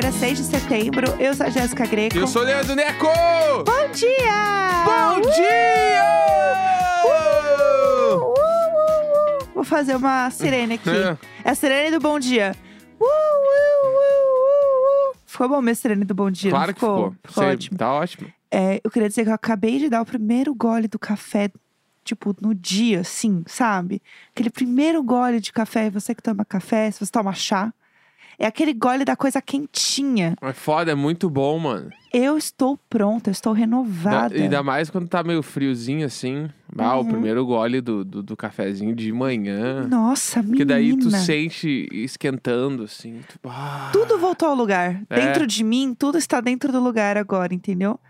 terça-feira, 6 de setembro. Eu sou a Jéssica Greco. Eu sou o Leandro Neco! Bom dia! Bom Uh! dia! Uh, uh. Vou fazer uma sirene aqui. É. É a sirene do bom dia. Uh, uh, uh. Ficou bom minha sirene do bom dia? Claro que ficou. Ficou Sei, ótimo. Tá ótimo. É, eu queria dizer que eu acabei de dar o primeiro gole do café, tipo, no dia, assim, sabe? Aquele primeiro gole de café, você que toma café, se você toma chá. É aquele gole da coisa quentinha. Mas foda, é muito bom, mano. Eu estou pronta, eu estou Da, renovada. ainda mais quando tá meio friozinho assim. Ah, o Uhum. primeiro gole do, do, do cafezinho de manhã. Nossa, menina. Porque daí tu sente esquentando, assim. Tu, ah. Tudo voltou ao lugar. É. Dentro de mim, tudo está dentro do lugar agora, entendeu?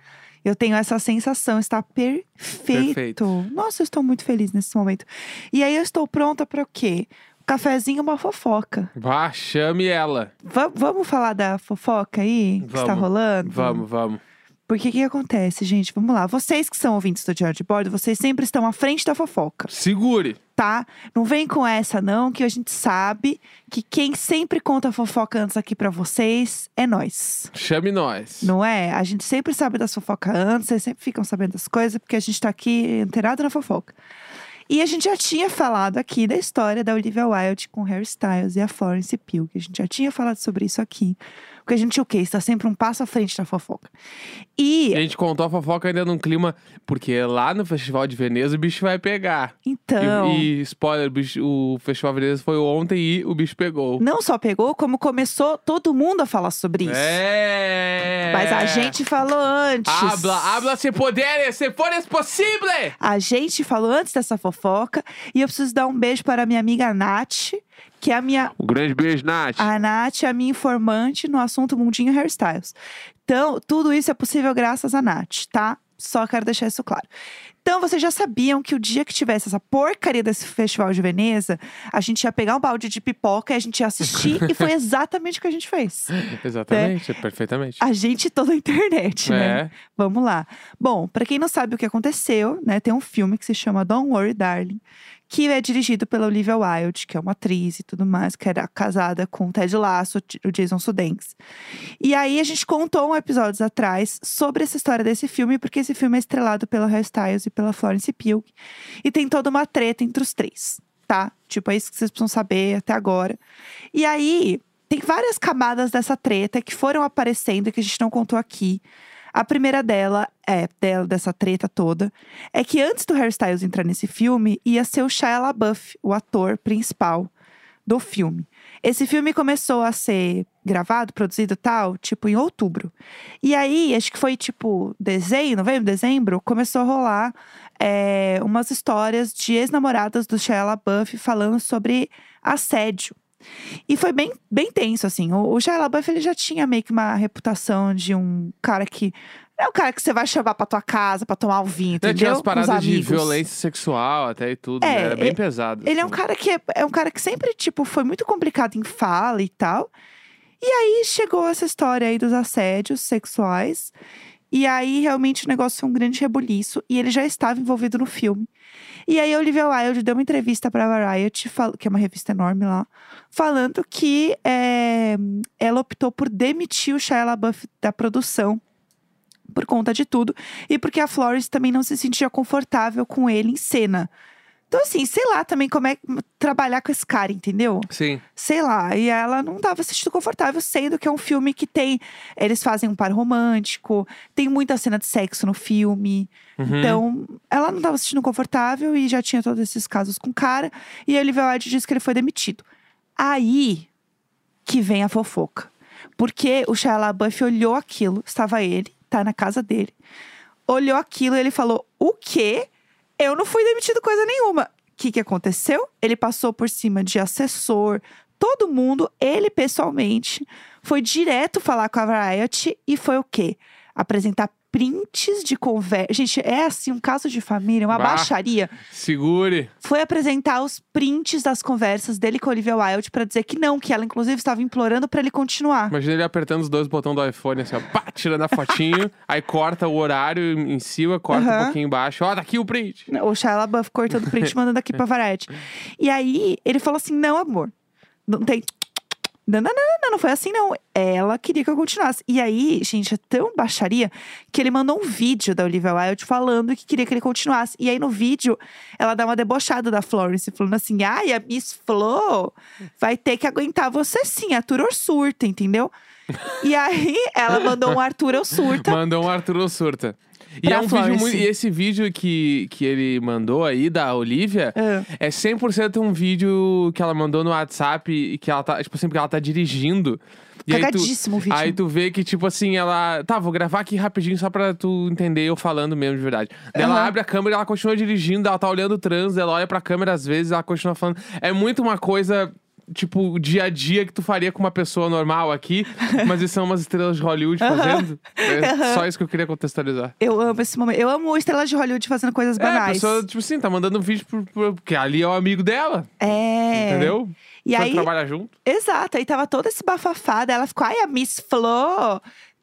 Eu tenho essa sensação, está perfeito. Perfeito. Nossa, eu estou muito feliz nesse momento. E aí eu estou pronta para o quê? Um cafezinho uma fofoca. Vá, chame ela. Va- vamos falar da fofoca aí que está Vamos. rolando? Vamos, vamos. Porque o que acontece, gente? Vamos lá. Vocês que são ouvintes do Diário de Bordo, vocês sempre estão à frente da fofoca, Segure. tá? Não vem com essa não, que a gente sabe que quem sempre conta a fofoca antes aqui pra vocês é nós. Chame nós. Não é? A gente sempre sabe das fofocas antes, vocês sempre ficam sabendo das coisas, porque a gente tá aqui inteirado na fofoca. E a gente já tinha falado aqui da história da Olivia Wilde com Harry Styles e a Florence Pugh, que a gente já tinha falado sobre isso aqui. Porque a gente, o quê? Está sempre um passo à frente da fofoca. E, A gente contou a fofoca ainda num clima. Porque lá no Festival de Veneza o bicho vai pegar. E- então, E, spoiler, o, bicho- o Festival de Veneza foi ontem e o bicho pegou. não só pegou, como começou todo mundo a falar sobre isso. É. Mas a gente falou antes. Habla, habla se poderes, se fores possível. A gente falou antes dessa fofoca. E eu preciso dar um beijo para a minha amiga Nath, que é a minha Um grande beijo, Nath. A Nath é a minha informante no assunto Mundinho Hairstyles. Então, tudo isso é possível graças a Nath, tá? Só quero deixar isso claro. Então, vocês já sabiam que o dia que tivesse essa porcaria desse Festival de Veneza, a gente ia pegar um balde de pipoca e a gente ia assistir, e foi exatamente o que a gente fez. Exatamente, perfeitamente. A gente toda a internet, né? É. Vamos lá. Bom, pra quem não sabe o que aconteceu, né, tem um filme que se chama Don't Worry, Darling, que é dirigido pela Olivia Wilde, que é uma atriz e tudo mais, que era casada com o Ted Lasso, o Jason Sudeikis. E aí a gente contou um episódios atrás sobre essa história desse filme, porque esse filme é estrelado pela Harry Styles e pela Florence Pugh, e tem toda uma treta entre os três, tá? Tipo, é isso que vocês precisam saber até agora. E aí, tem várias camadas dessa treta que foram aparecendo e que a gente não contou aqui. A primeira dela, é, dela, dessa treta toda, é que antes do Harry Styles entrar nesse filme, ia ser o Shia LaBeouf, o ator principal do filme. Esse filme começou a ser gravado, produzido tal, tipo, em outubro. E aí, acho que foi tipo dezembro, novembro, dezembro, começou a rolar é, umas histórias de ex-namoradas do Shia LaBeouf falando sobre assédio. E foi bem, bem tenso, assim. O, o Shia LaBeouf, ele já tinha meio que uma reputação de um cara que... É o cara que você vai chamar pra tua casa pra tomar um vinho, Né, entendeu? Tinha as paradas de violência sexual até e tudo, É, né? Era bem pesado. Ele é um assim. cara que é, é um cara que sempre, tipo, foi muito complicado em fala e tal. E aí chegou essa história aí dos assédios sexuais. E aí, realmente, o negócio foi um grande rebuliço. E ele já estava envolvido no filme. E aí, a Olivia Wilde deu uma entrevista pra Variety, fal- que é uma revista enorme lá, falando que é, ela optou por demitir o Shia LaBeouf da produção por conta de tudo. E porque a Florence também não se sentia confortável com ele em cena. Então, assim, sei lá também como é trabalhar com esse cara, entendeu? Sim. Sei lá. E ela não tava se sentindo confortável, sendo que é um filme que tem. Eles fazem um par romântico, tem muita cena de sexo no filme. Uhum. Então, ela não tava se sentindo confortável e já tinha todos esses casos com o cara. E a Olivia Wilde disse que ele foi demitido. Aí que vem a fofoca. Porque o Shia LaBeouf olhou aquilo, estava ele, tá na casa dele. Olhou aquilo e ele falou: O quê? Eu não fui demitido coisa nenhuma. O que, que aconteceu? Ele passou por cima de assessor, todo mundo, ele pessoalmente, foi direto falar com a Variety e foi o quê? Apresentar prints de conversa. Gente, é assim um caso de família, uma Bah. baixaria. Segure. Foi apresentar os prints das conversas dele com Olivia Wilde pra dizer que não, que ela inclusive estava implorando pra ele continuar. Imagina ele apertando os dois botões do iPhone, assim, ó, pá, tirando a fotinho, aí corta o horário em cima, corta um Aham. pouquinho embaixo. Ó, tá aqui o print. O Shia LaBeouf cortando o print mandando aqui pra Variety. E aí, ele falou assim, não, amor. Não tem... Não, não, não, não, não, foi assim, não. Ela queria que eu continuasse. E aí, gente, é tão baixaria que ele mandou um vídeo da Olivia Wilde falando que queria que ele continuasse. E aí, no vídeo, ela dá uma debochada da Florence, falando assim: ai, a Miss Flo vai ter que aguentar você sim, Arthur surta, entendeu? E aí, ela mandou um Arthur ou surta. Mandou um Arthur ou surta. E é um vídeo Florence. muito. E esse vídeo que, que ele mandou aí, da Olivia, Ah. é 100% um vídeo que ela mandou no WhatsApp e que ela tá. Tipo assim, porque ela tá dirigindo. E aí tu, Cagadíssimo o vídeo. aí tu vê que, tipo assim, ela. Tá, vou gravar aqui rapidinho só pra tu entender eu falando mesmo de verdade. Daí ela abre a câmera, ela continua dirigindo, ela tá olhando o trânsito, ela olha pra câmera às vezes, ela continua falando. É muito uma coisa. Tipo, dia a dia que tu faria com uma pessoa normal aqui, mas isso são umas estrelas de Hollywood fazendo. É só isso que eu queria contextualizar. Eu amo esse momento. Eu amo estrelas de Hollywood fazendo coisas É, a banais. pessoa, tipo assim, tá mandando um vídeo pro, pro- porque ali é o amigo dela, É. entendeu? E Só aí, trabalha junto. exato, aí tava todo esse bafafada. Ela ficou, ai, a Miss Flo,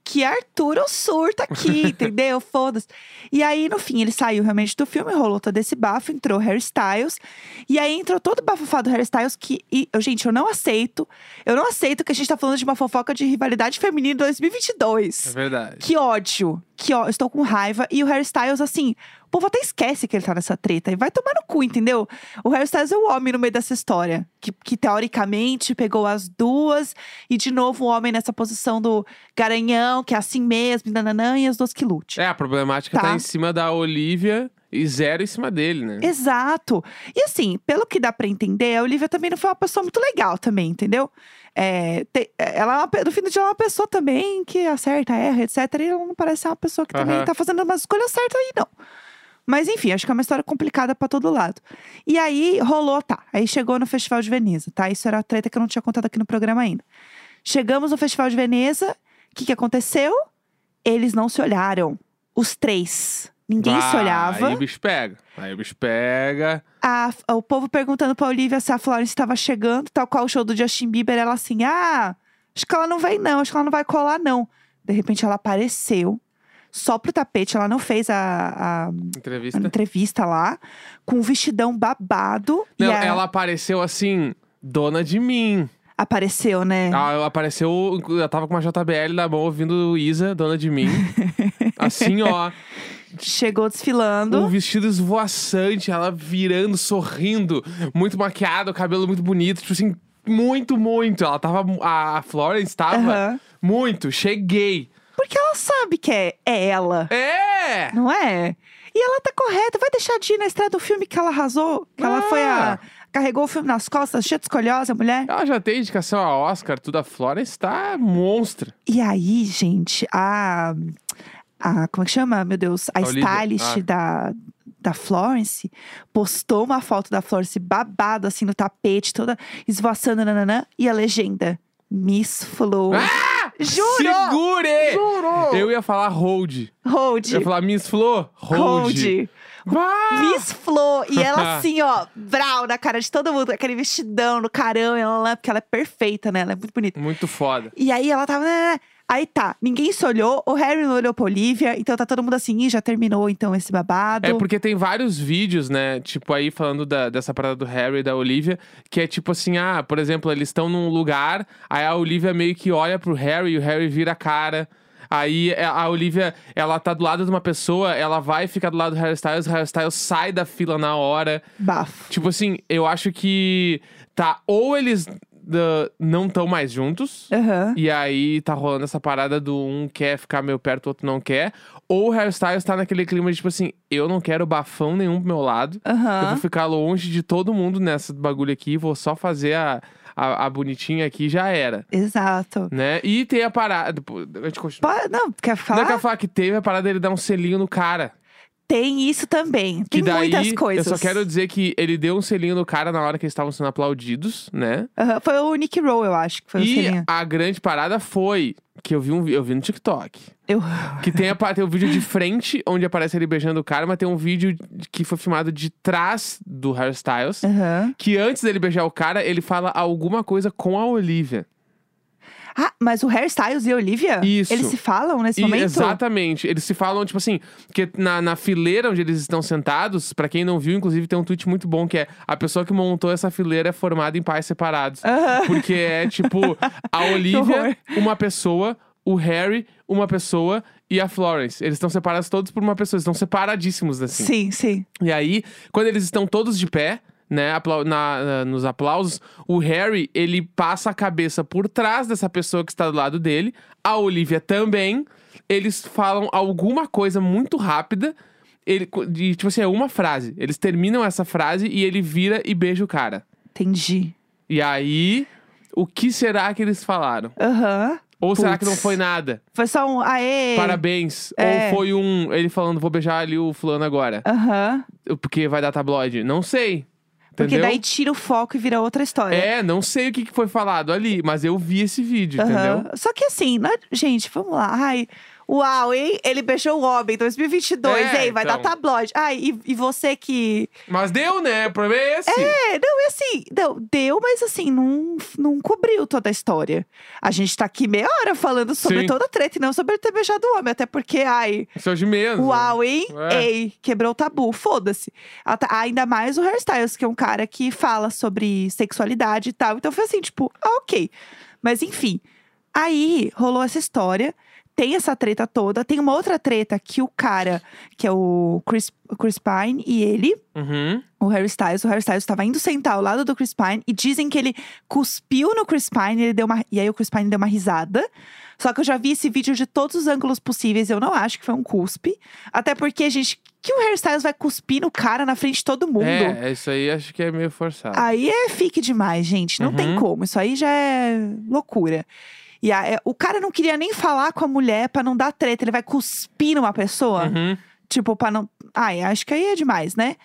que Arthur ou surta aqui, entendeu? Foda-se. E aí, no fim, ele saiu realmente do filme, rolou todo esse bafo, entrou Harry Styles. E aí entrou todo o bafafado do Harry Styles que, e, eu, gente, eu não aceito. Eu não aceito que a gente tá falando de uma fofoca de rivalidade feminina em 2022. É verdade. Que ódio. Que ó, estou com raiva. E o Harry Styles, assim, o povo até esquece que ele tá nessa treta. E vai tomar no cu, entendeu? O Harry Styles é o homem no meio dessa história. Que, que teoricamente pegou as duas. E de novo o homem nessa posição do garanhão, que é assim mesmo, nananã, e as duas que lute. É, a problemática tá. Tá. em cima da Olivia e zero em cima dele, né? Exato. E assim, pelo que dá pra entender, a Olivia também não foi uma pessoa muito legal também, entendeu? É, te- ela é uma, no fim do dia, ela é uma pessoa também que acerta, erra, etc. E ela não parece ser uma pessoa que também tá fazendo umas escolhas certas aí, não. Mas enfim, acho que é uma história complicada pra todo lado. E aí rolou, tá. Aí chegou no Festival de Veneza, tá? Isso era a treta que eu não tinha contado aqui no programa ainda. Chegamos no Festival de Veneza, o que, que aconteceu? Eles não se olharam. Os três. Ninguém se Ah, olhava. Aí o bicho pega. Aí o bicho pega. A- o povo perguntando pra Olivia se a Florence estava chegando, tal qual o show do Justin Bieber. Ela assim, ah, acho que ela não vai não, acho que ela não vai colar não. De repente ela apareceu, só pro tapete, ela não fez a, a- a Entrevista. entrevista lá, com um vestidão babado. Não, a- ela apareceu assim, dona de mim. apareceu, né? Ela apareceu, eu tava com uma JBL na mão ouvindo Isa, dona de mim. assim, ó. Chegou desfilando. Um vestido esvoaçante, ela virando, sorrindo, muito maquiada, o cabelo muito bonito, tipo assim, muito, muito. Ela tava. A Florence tava Aham. muito. Cheguei. Porque ela sabe que é, é ela, É! não é? E ela tá correta. Vai deixar de ir na estreia do filme que ela arrasou? Que ela foi a. Ah. Carregou o filme nas costas, cheia de escolhosa, mulher. Ela já tem indicação a Oscar, tudo. A Florence tá monstra. E aí, gente, a. a como é que chama? Meu Deus. A A Olivia. stylist Ah. da, da Florence postou uma foto da Florence babado, assim, no tapete, toda esvoaçando, nananã. E a legenda: Miss Flo. Juro! Segure! Juro! Eu ia falar hold. Hold. Eu ia falar Miss Flo, hold. Hold. Vá! Miss Flo. E ela assim, ó, brau na cara de todo mundo, com aquele vestidão no carão, ela, porque ela é perfeita, né? Ela é muito bonita. Muito foda. E aí ela tava. né, né. Aí tá, ninguém se olhou, o Harry não olhou pra Olivia, então tá todo mundo assim, "Ih, já terminou então esse babado. É porque tem vários vídeos, né? Tipo, aí falando da- dessa parada do Harry e da Olivia, que é tipo assim, ah, por exemplo, eles estão num lugar, aí a Olivia meio que olha pro Harry e o Harry vira a cara. Aí é, a Olivia, ela tá do lado de uma pessoa, ela vai ficar do lado do Harry Styles, o Harry Styles sai da fila na hora. Bafo. Tipo assim, eu acho que tá, ou eles ah, não estão mais juntos, Aham. e aí tá rolando essa parada do um quer ficar meio perto, o outro não quer. Ou o hairstyles tá naquele clima de tipo assim, eu não quero bafão nenhum pro meu lado. Eu Aham. vou ficar longe de todo mundo nessa bagulho aqui, vou só fazer a, a, a bonitinha aqui e já era. Exato. Né? E tem a parada. A gente continua. Não, quer Não falar? é que eu falar que teve a parada dele dar um selinho no cara. Tem isso também. Que Tem daí, muitas coisas. eu só quero dizer que ele deu um selinho no cara na hora que eles estavam sendo aplaudidos, né? Aham, Foi o Nick Rowe, eu acho, que foi o e selinho. a grande parada foi que eu vi, um, eu vi no TikTok. Eu... Que tem, a, tem um vídeo de frente, onde aparece ele beijando o cara, mas tem um vídeo de- que foi filmado de trás do hairstyles. Aham. Que antes dele beijar o cara, ele fala alguma coisa com a Olivia. Ah, mas o Hairstyles e a Olivia? Isso. Eles se falam nesse E- momento? exatamente. Eles se falam, tipo assim, que na, na fileira onde eles estão sentados, pra quem não viu, inclusive tem um tweet muito bom que é a pessoa que montou essa fileira é formada em pais separados. Aham. Porque é tipo a. Olivia, uma pessoa, o Harry, uma pessoa e a Florence. Eles estão separados todos por uma pessoa, eles estão separadíssimos assim. Sim, sim. E aí, quando eles estão todos de pé, né, aplau- na- na- nos aplausos, o Harry, ele passa a cabeça por trás dessa pessoa que está do lado dele, a Olivia também. Eles falam alguma coisa muito rápida, ele, de, tipo assim, é uma frase. Eles terminam essa frase e ele vira e beija o cara. Entendi. E aí, o que será que eles falaram? Aham. Ou será que não foi nada? Foi só um. Aê! Parabéns. É. Ou foi um. Ele falando, vou beijar ali o fulano agora. Aham. Porque vai dar tabloide. Não sei. Porque Entendeu? daí tira o foco e vira outra história. É, não sei o que foi falado ali, mas eu vi esse vídeo, Aham. entendeu? Só que assim, não é- gente, vamos lá. Ai, uau, hein? Ele beijou o homem em 2022, É, hein? Vai dar então. tabloide. Ai, e, e você que. Mas deu, né? O problema é esse. É, não, é assim, não, deu, mas assim, não, não cobriu toda a história. A gente tá aqui meia hora falando sobre Sim. toda a treta e não sobre ele ter beijado o homem. Até porque, ai, Isso é de menos. Uau, hein? É. Ei, quebrou o tabu, foda-se. Ata- Ainda mais o Hairstyles, que é um cara que fala sobre sexualidade e tal. Então foi assim, tipo, ah, ok. Mas enfim, aí rolou essa história. Tem essa treta toda. Tem uma outra treta que o cara, que é o Chris, Chris Pine, e ele, Uhum. o Harry Styles, o Harry Styles estava indo sentar ao lado do Chris Pine e dizem que ele cuspiu no Chris Pine, ele deu uma, e aí o Chris Pine deu uma risada. Só que eu já vi esse vídeo de todos os ângulos possíveis, eu não acho que foi um cuspe. Até porque, gente, que o Harry Styles vai cuspir no cara na frente de todo mundo? É, isso aí acho que é meio forçado. Aí é fique demais, gente. Não tem Uhum. como. Isso aí já é loucura. E a- é- o cara não queria nem falar com a mulher pra não dar treta. Ele vai cuspir numa pessoa. Uhum. Tipo, pra não. Ai, acho que aí é demais, né?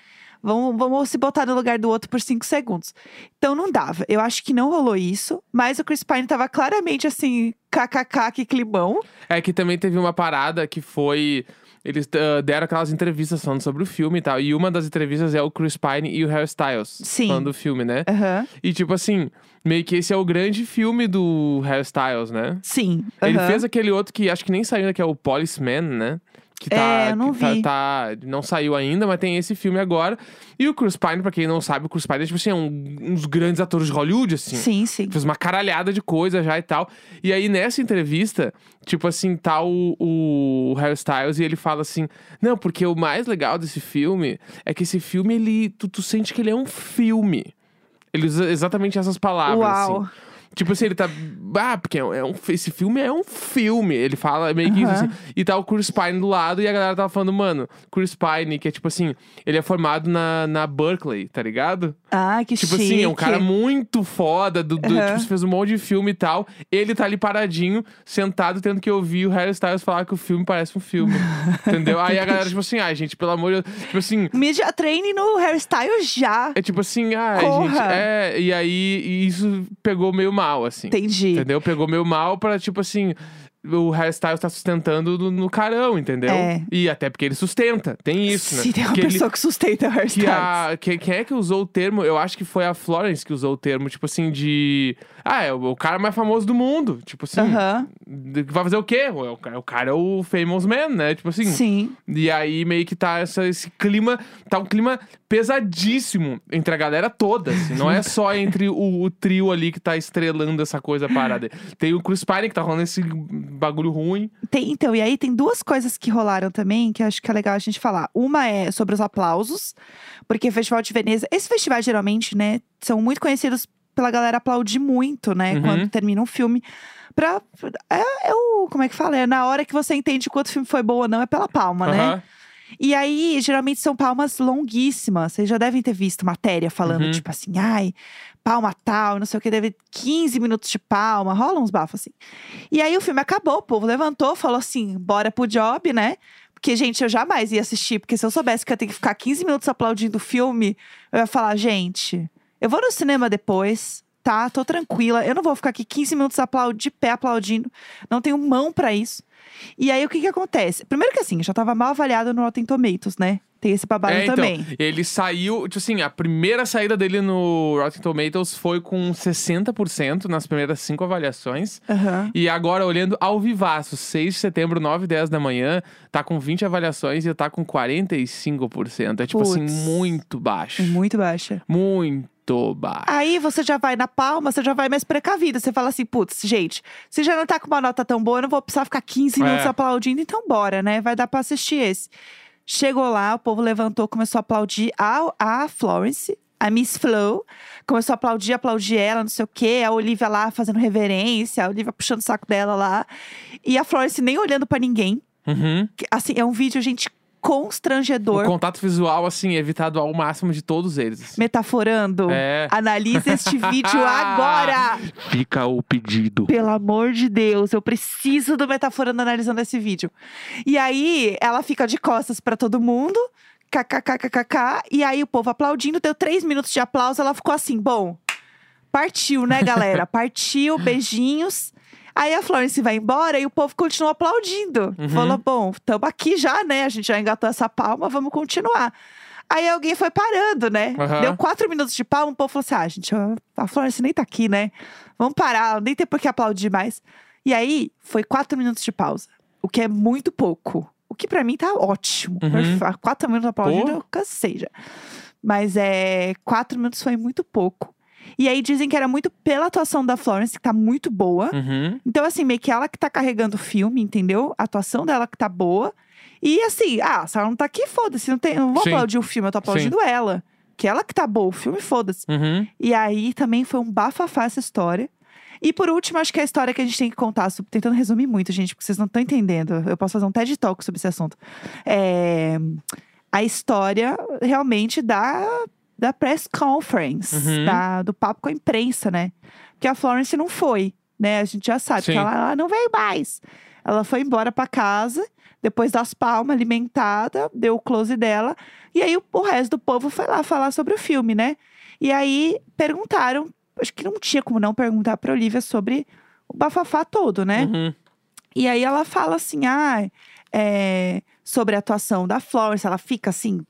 Vamos, vamos se botar no lugar do outro por cinco segundos. Então não dava. Eu acho que não rolou isso. Mas o Chris Pine tava claramente assim, kkk, que climão. É que também teve uma parada que foi. Eles ah, deram aquelas entrevistas falando sobre o filme e tal. E uma das entrevistas é o Chris Pine e o Harry Styles. Sim. Falando do filme, né? Aham. E tipo assim, meio que esse é o grande filme do Harry Styles, né? Sim. Ele aham. fez aquele outro que acho que nem saiu ainda, que é o Policeman, né? Que tá, É, não que tá- tá- não saiu ainda, mas tem esse filme agora. E o Chris Pine, pra quem não sabe, o Chris Pine é tipo assim, é um, um dos grandes atores de Hollywood, assim. Sim, sim. Fez uma caralhada de coisa já e tal. E aí, nessa entrevista, tipo assim, tá o, o Harry Styles e ele fala assim: Não, porque o mais legal desse filme é que esse filme, ele. Tu, tu sente que ele é um filme. Ele usa exatamente essas palavras. Uau. Assim. Tipo assim, ele tá. Ah, porque é um, é um- esse filme é um filme. Ele fala meio que isso Aham. assim. E tá o Chris Pine do lado e a galera tava falando, mano, Chris Pine, que é tipo assim, ele é formado na, na Berkeley, tá ligado? Ah, que Tipo chique. assim, é um cara muito foda, do, do- Aham. tipo, fez um monte de filme e tal. Ele tá ali paradinho, sentado, tendo que ouvir o Harry Styles falar que o filme parece um filme. entendeu? Aí a galera, tipo assim, ai, gente, pelo amor de Deus. Tipo assim, Media training no hairstyle já. é tipo assim, ai, Corra. gente. É, e aí e isso pegou meio mal, assim. Entendi. Entendeu? Pegou meio mal pra, tipo assim. O Harry Styles tá sustentando no, no carão, entendeu? É. E até porque ele sustenta. Tem isso, né? Se tem uma Porque ele- pessoa que sustenta o a, que- quem é que usou o termo? Eu acho que foi a Florence que usou o termo, tipo assim, de. Ah, é o, o cara mais famoso do mundo. Tipo assim. Aham. de- Vai fazer o quê? O, cara- o cara é o famous man, né? Tipo assim. Sim. E aí meio que tá essa, esse clima. Tá um clima pesadíssimo entre a galera toda. assim. Não é só entre o, o trio ali que tá estrelando essa coisa parada. Tem o Chris Pine que tá rolando esse bagulho ruim. Tem, então, e aí tem duas coisas que rolaram também que acho que é legal a gente falar. Uma é sobre os aplausos, porque o Festival de Veneza, esses festivais geralmente, né, são muito conhecidos pela galera aplaudir muito, né, Uhum. quando termina um filme. Pra, é, é o, como é que fala? É na hora que você entende quanto o filme foi bom ou não, é pela palma, né? Aham. E aí, geralmente são palmas longuíssimas. Vocês já devem ter visto matéria falando, Uhum. tipo assim, ai, palma tal, não sei o que, deve 15 minutos de palma, rola uns bafos assim. E aí o filme acabou, o povo levantou, falou assim: bora pro job, né? Porque, gente, eu jamais ia assistir, porque se eu soubesse que eu ia ter que ficar 15 minutos aplaudindo o filme, eu ia falar, gente, eu vou no cinema depois, tá? Tô tranquila. Eu não vou ficar aqui 15 minutos aplaud de pé aplaudindo. Não tenho mão pra isso. E aí, o que que acontece? Primeiro que assim, já tava mal avaliado no Rotten Tomatoes, né? Tem esse babado É, então, também. ele saiu, tipo assim, a primeira saída dele no Rotten Tomatoes foi com 60% nas primeiras cinco avaliações. Aham. E agora, olhando ao vivaço, 6 de setembro, 9 e 10 da manhã, tá com 20 avaliações e tá com 45%. É tipo assim, Puts. muito baixo. Muito baixa. Muito baixo. Aí você já vai na palma, você já vai mais precavida. Você fala assim, putz, gente, se já não tá com uma nota tão boa, eu não vou precisar ficar 15 É. minutos aplaudindo, então bora, né? Vai dar pra assistir esse. Chegou lá, o povo levantou, começou a aplaudir a, a Florence, a Miss Flo. Começou a aplaudir, aplaudir ela, não sei o quê. A Olivia lá fazendo reverência, a Olivia puxando o saco dela lá. E a Florence nem olhando pra ninguém. Uhum. Assim, é um vídeo, gente, O constrangedor. contato visual, assim, evitado ao máximo de todos eles. Metaforando. É. Analise este vídeo agora! Fica o pedido. Pelo amor de Deus, eu preciso do Metaforando analisando esse vídeo. E aí, ela fica de costas pra todo mundo, kkkkkk, e aí o povo aplaudindo, deu três minutos de aplauso, ela ficou assim, bom, partiu, né, galera? Partiu, beijinhos. Aí a Florence vai embora e o povo continua aplaudindo. Uhum. Falou, bom, estamos aqui já, né? A gente já engatou essa palma, vamos continuar. Aí alguém foi parando, né? Aham. Deu quatro minutos de palma, o povo falou assim: ah, gente, a Florence nem tá aqui, né? Vamos parar, nem tem por que aplaudir mais. E aí, foi quatro minutos de pausa, o que é muito pouco. O que pra mim tá ótimo. Uhum. Perfe- Quatro minutos aplaudindo, Pô. eu cansei já. Mas é, quatro minutos foi muito pouco. E aí dizem que era muito pela atuação da Florence, que tá muito boa. Uhum. Então, assim, meio que ela que tá carregando o filme, entendeu? A atuação dela que tá boa. E assim, ah, se ela não tá aqui, foda-se. Não, tem, não vou Sim. aplaudir o filme, eu tô aplaudindo ela. Que ela que tá boa, o filme, foda-se. Uhum. E aí também foi um bafafá essa história. E por último, acho que é a história que a gente tem que contar, sobre- tentando resumir muito, gente, porque vocês não estão entendendo. Eu posso fazer um TED Talk sobre esse assunto. É, a história realmente da, da press conference, Uhum. da- do papo com a imprensa, né? Porque a Florence não foi, né? A gente já sabe Sim. que ela, ela não veio mais. Ela foi embora pra casa, depois das palmas, alimentada, deu o close dela. E aí o, o resto do povo foi lá falar sobre o filme, né? E aí perguntaram, acho que não tinha como não perguntar pra Olivia sobre o bafafá todo, né? Uhum. E aí ela fala assim, ah, é, sobre a atuação da Florence, ela fica assim,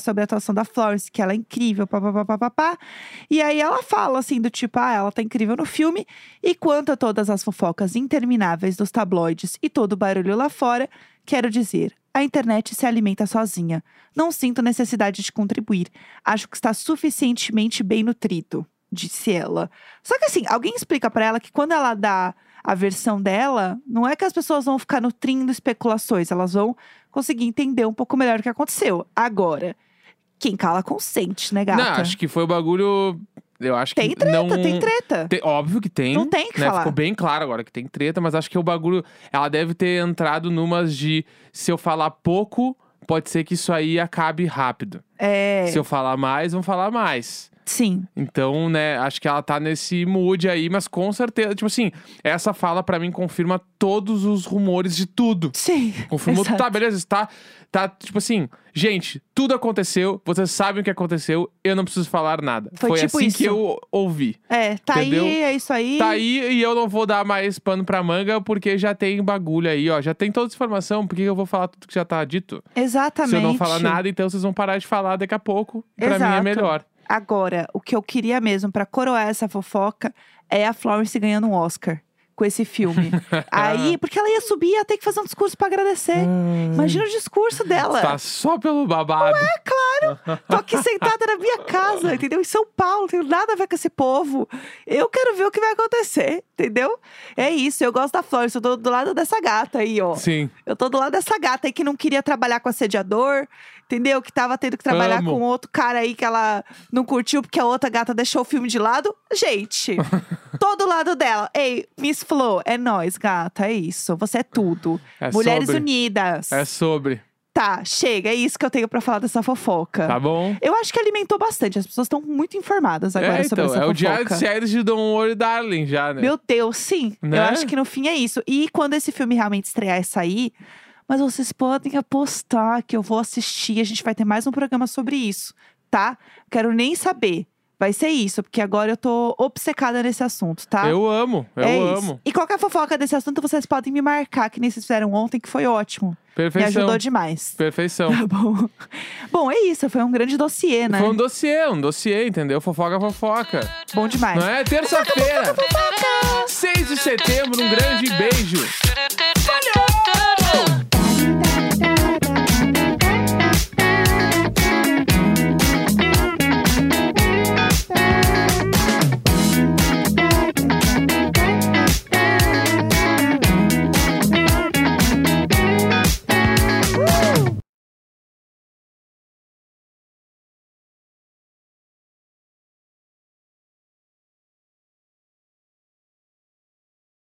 sobre a atuação da Florence, que ela é incrível, papapá. E aí ela fala assim, do tipo, ah, ela tá incrível no filme. E quanto a todas as fofocas intermináveis dos tabloides e todo o barulho lá fora, quero dizer, a internet se alimenta sozinha. Não sinto necessidade de contribuir. Acho que está suficientemente bem nutrido, disse ela. Só que assim, alguém explica pra ela que quando ela dá a versão dela, não é que as pessoas vão ficar nutrindo especulações, elas vão conseguir entender um pouco melhor o que aconteceu. Agora, quem cala consente, né, gata? Não, acho que foi o bagulho. Eu acho Tem que treta, não. tem treta. Tem- óbvio que tem. Não tem que né? falar. Ficou bem claro agora que tem treta, mas acho que o bagulho. Ela deve ter entrado numas de se eu falar pouco, pode ser que isso aí acabe rápido. É, Se eu falar mais, vão falar mais. Sim. Então, né, acho que ela tá nesse mood aí, mas com certeza, tipo assim, essa fala pra mim confirma todos os rumores de tudo. Sim. Confirmou, exato. tá, beleza, está, tá, tipo assim, gente, tudo aconteceu, vocês sabem o que aconteceu, eu não preciso falar nada. Foi tipo assim isso. que eu ouvi. É, tá Entendeu? aí, é isso aí. Tá aí e eu não vou dar mais pano pra manga, porque já tem bagulho aí, ó, já tem toda essa informação, por que eu vou falar tudo que já tá dito? Exatamente. Se eu não falar nada, então vocês vão parar de falar daqui a pouco. Pra mim é melhor. Agora, o que eu queria mesmo pra coroar essa fofoca é a Florence ganhando um Oscar com esse filme. aí, porque ela ia subir e ia ter que fazer um discurso pra agradecer. Imagina o discurso dela. Tá só pelo babado. Tô aqui sentada na minha casa, entendeu? Em São Paulo, não tenho nada a ver com esse povo. Eu quero ver o que vai acontecer, entendeu? É isso, eu gosto da Florence, eu tô do lado dessa gata aí, ó. Sim. Eu tô do lado dessa gata aí que não queria trabalhar com assediador, entendeu? Que tava tendo que trabalhar Amo. com outro cara aí que ela não curtiu porque a outra gata deixou o filme de lado. Gente, tô do lado dela. Ei, Miss Flo, é nós, gata, é isso. Você é tudo. É Mulheres sobre. Unidas. É sobre. Tá, chega, é isso que eu tenho pra falar dessa fofoca. Tá bom? Eu acho que alimentou bastante. As pessoas estão muito informadas agora é, sobre então, essa é o diário de fofoca. séries de Don't Worry Darling já, né? Meu Deus, sim. Né? Eu acho que no fim é isso. E quando esse filme realmente estrear e sair, mas vocês podem apostar que eu vou assistir. A gente vai ter mais um programa sobre isso, tá? Quero nem saber. Vai ser isso, porque agora eu tô obcecada nesse assunto, tá? Eu amo, eu é isso. amo. E qualquer fofoca desse assunto, vocês podem me marcar, que nem vocês fizeram ontem, que foi ótimo. Me Perfeição. ajudou demais. Perfeição. Tá bom. Bom, é isso. Foi um grande dossiê, né? Foi um dossiê, um dossiê, entendeu? Fofoca, fofoca. Bom demais. Não é? Terça-feira, Fofoca! 6 de setembro, um grande beijo.